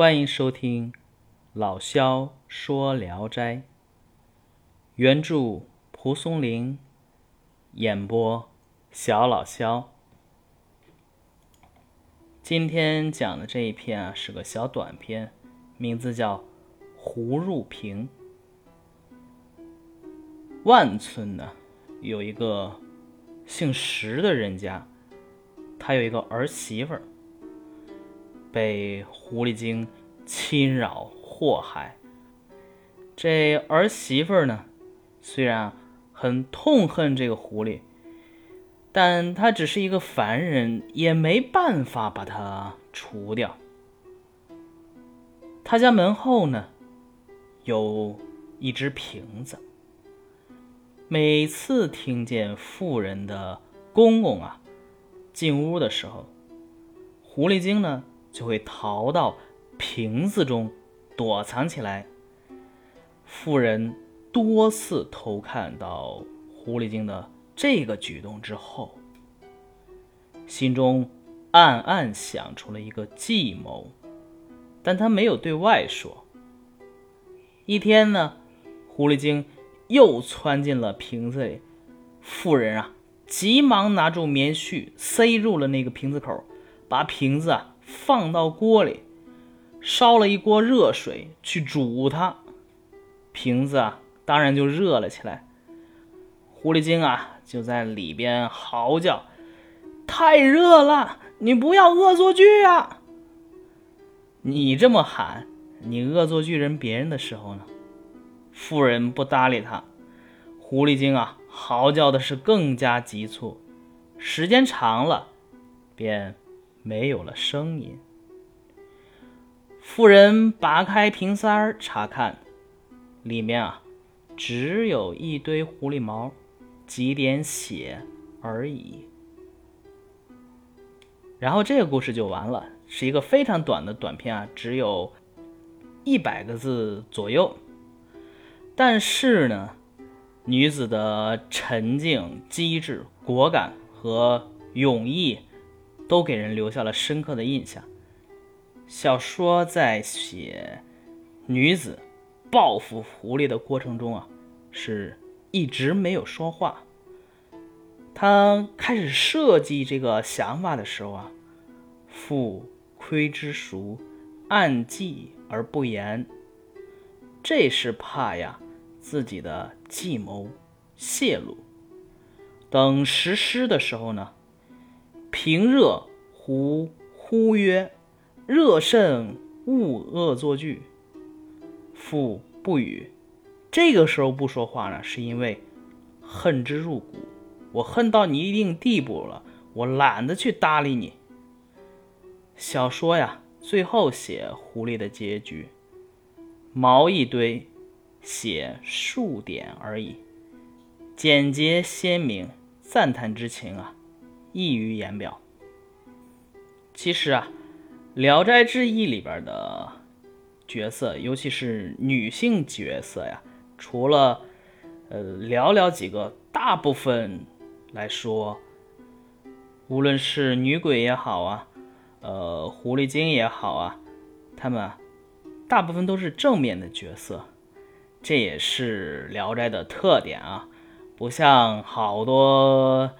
欢迎收听老萧说《聊斋》，原著蒲松龄，演播小老萧。今天讲的这一篇啊，是个小短篇，名字叫《胡入平》。万村呢，有一个姓石的人家，他有一个儿媳妇儿，被狐狸精侵扰祸害。这儿媳妇呢，虽然很痛恨这个狐狸，但她只是一个凡人，也没办法把它除掉。他家门后呢，有一只瓶子。每次听见妇人的公公啊进屋的时候，狐狸精呢就会逃到瓶子中躲藏起来。妇人多次偷看到狐狸精的这个举动之后，心中暗暗想出了一个计谋，但他没有对外说。一天呢，狐狸精。又窜进了瓶子里，妇人啊，急忙拿住棉絮，塞入了那个瓶子口，把瓶子啊放到锅里，烧了一锅热水去煮它，瓶子啊当然就热了起来。狐狸精啊就在里边嚎叫：“太热了，你不要恶作剧啊！你这么喊，你恶作剧人别人的时候呢？”妇人不搭理他，狐狸精啊，嚎叫的是更加急促，时间长了，便没有了声音。妇人拔开瓶塞儿查看，里面啊，只有一堆狐狸毛，几点血而已。然后这个故事就完了，是一个非常短的短片啊，只有一百个字左右。但是呢，女子的沉静、机智、果敢和勇毅，都给人留下了深刻的印象。小说在写女子报复狐狸的过程中啊，是一直没有说话。他开始设计这个想法的时候啊，腹窥之熟，暗记而不言，这是怕呀。自己的计谋泄露，等实施的时候呢，平热胡呼曰：“热甚，勿恶作剧。”父不语。这个时候不说话呢，是因为恨之入骨。我恨到你一定地步了，我懒得去搭理你。小说呀，最后写狐狸的结局，毛一堆。写数点而已，简洁鲜明，赞叹之情啊，溢于言表。其实啊，《聊斋志异》里边的角色，尤其是女性角色呀，除了呃寥寥几个，大部分来说，无论是女鬼也好啊，呃狐狸精也好啊，他们大部分都是正面的角色。这也是《聊斋》的特点啊，不像好多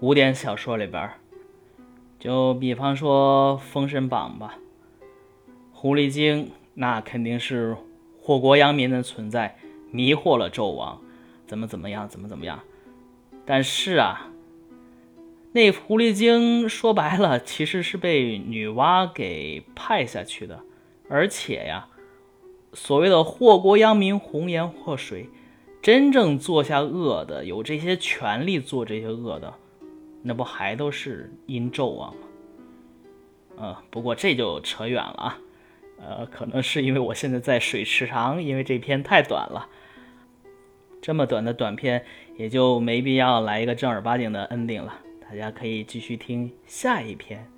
古典小说里边，就比方说《封神榜》吧，狐狸精那肯定是祸国殃民的存在，迷惑了纣王，怎么怎么样，怎么怎么样。但是啊，那狐狸精说白了其实是被女娲给派下去的，而且呀。所谓的祸国殃民、红颜祸水，真正做下恶的、有这些权利做这些恶的，那不还都是因纣王吗？嗯，不过这就扯远了啊。呃，可能是因为我现在在水池塘，因为这篇太短了，这么短的短片也就没必要来一个正儿八经的 ending 了。大家可以继续听下一篇。